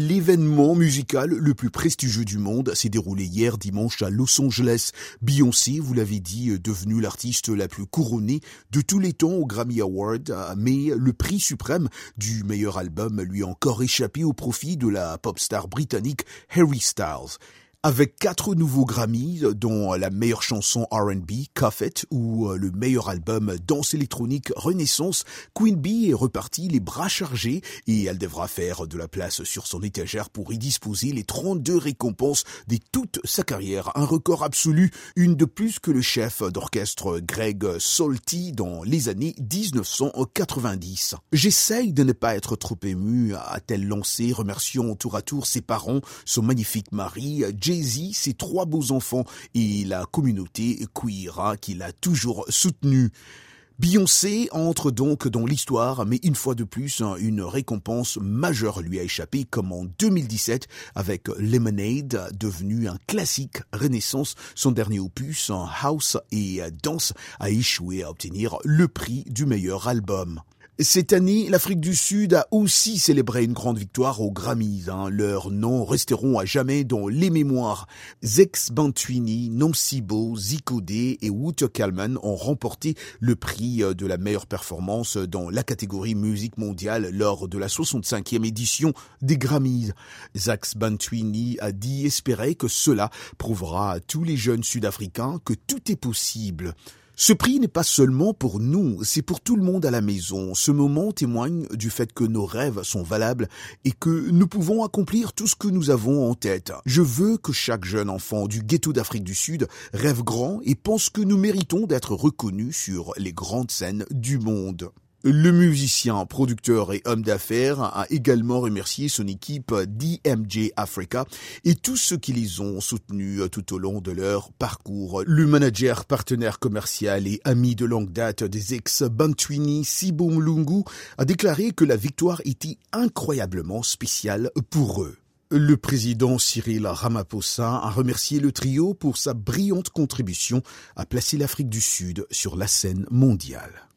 L'événement musical le plus prestigieux du monde s'est déroulé hier dimanche à Los Angeles. Beyoncé, vous l'avez dit, devenue l'artiste la plus couronnée de tous les temps au Grammy Award, mais le prix suprême du meilleur album lui a encore échappé au profit de la pop star britannique Harry Styles avec quatre nouveaux Grammys, dont la meilleure chanson R&B, Cuff It, ou euh, le meilleur album danse électronique Renaissance, Queen Bee est repartie les bras chargés et elle devra faire de la place sur son étagère pour y disposer les 32 récompenses de toute sa carrière. Un record absolu, une de plus que le chef d'orchestre Greg Salty dans les années 1990. J'essaye de ne pas être trop ému, a-t-elle lancé, remerciant tour à tour ses parents, son magnifique mari, Jay-Z, ses trois beaux enfants et la communauté queer qui l'a toujours soutenu. Beyoncé entre donc dans l'histoire, mais une fois de plus, une récompense majeure lui a échappé, comme en 2017 avec Lemonade, devenu un classique Renaissance. Son dernier opus, House et Dance, a échoué à obtenir le prix du meilleur album. Cette année, l'Afrique du Sud a aussi célébré une grande victoire aux Grammys. Hein. Leurs noms resteront à jamais dans les mémoires. Zex Bantwini, Nomsibo, Zikodé et Wouter Kalman ont remporté le prix de la meilleure performance dans la catégorie musique mondiale lors de la 65e édition des Grammys. Zax Bantwini a dit espérer que cela prouvera à tous les jeunes Sud-Africains que tout est possible. Ce prix n'est pas seulement pour nous, c'est pour tout le monde à la maison. Ce moment témoigne du fait que nos rêves sont valables et que nous pouvons accomplir tout ce que nous avons en tête. Je veux que chaque jeune enfant du ghetto d'Afrique du Sud rêve grand et pense que nous méritons d'être reconnus sur les grandes scènes du monde. Le musicien, producteur et homme d'affaires a également remercié son équipe DMJ Africa et tous ceux qui les ont soutenus tout au long de leur parcours. Le manager, partenaire commercial et ami de longue date des ex-Bantwini, Sibo Mlungu, a déclaré que la victoire était incroyablement spéciale pour eux. Le président Cyril Ramaphosa a remercié le trio pour sa brillante contribution à placer l'Afrique du Sud sur la scène mondiale.